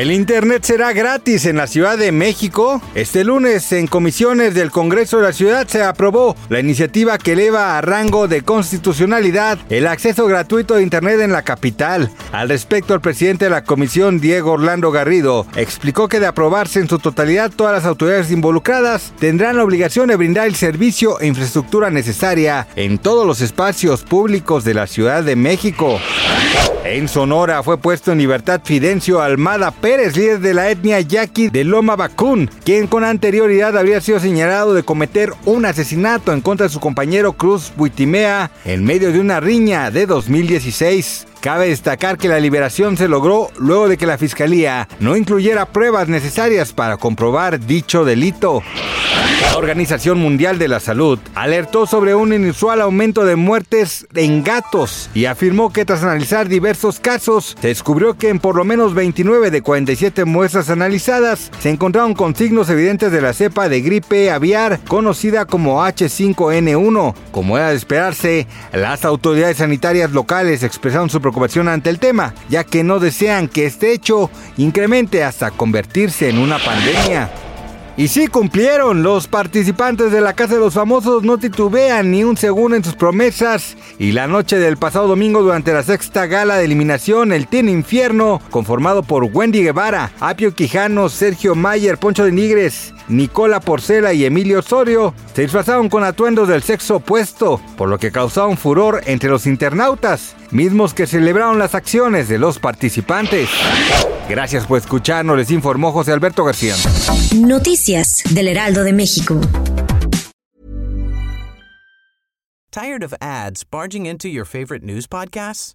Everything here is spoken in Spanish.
El Internet será gratis en la Ciudad de México. Este lunes, en comisiones del Congreso de la Ciudad, se aprobó la iniciativa que eleva a rango de constitucionalidad el acceso gratuito a Internet en la capital. Al respecto, el presidente de la comisión, Diego Orlando Garrido, explicó que de aprobarse en su totalidad, todas las autoridades involucradas tendrán la obligación de brindar el servicio e infraestructura necesaria en todos los espacios públicos de la Ciudad de México. En Sonora fue puesto en libertad Fidencio Almada Pérez, líder de la etnia yaqui de Loma Bacún, quien con anterioridad habría sido señalado de cometer un asesinato en contra de su compañero Cruz Buitimea en medio de una riña de 2016. Cabe destacar que la liberación se logró luego de que la fiscalía no incluyera pruebas necesarias para comprobar dicho delito. La Organización Mundial de la Salud alertó sobre un inusual aumento de muertes en gatos y afirmó que tras analizar diversos casos, se descubrió que en por lo menos 29 de 47 muestras analizadas se encontraron con signos evidentes de la cepa de gripe aviar conocida como H5N1. Como era de esperarse, las autoridades sanitarias locales expresaron su preocupación ante el tema, ya que no desean que este hecho incremente hasta convertirse en una pandemia. Y sí cumplieron, los participantes de la Casa de los Famosos no titubean ni un segundo en sus promesas. Y la noche del pasado domingo durante la sexta gala de eliminación El Team Infierno, conformado por Wendy Guevara, Apio Quijano, Sergio Mayer, Poncho de Nigres, Nicola Porcela y Emilio Osorio, se disfrazaron con atuendos del sexo opuesto, por lo que causaron furor entre los internautas, mismos que celebraron las acciones de los participantes. Gracias por escucharnos, les informó José Alberto García. Noticias del Heraldo de México. Tired of ads barging into your favorite news podcasts?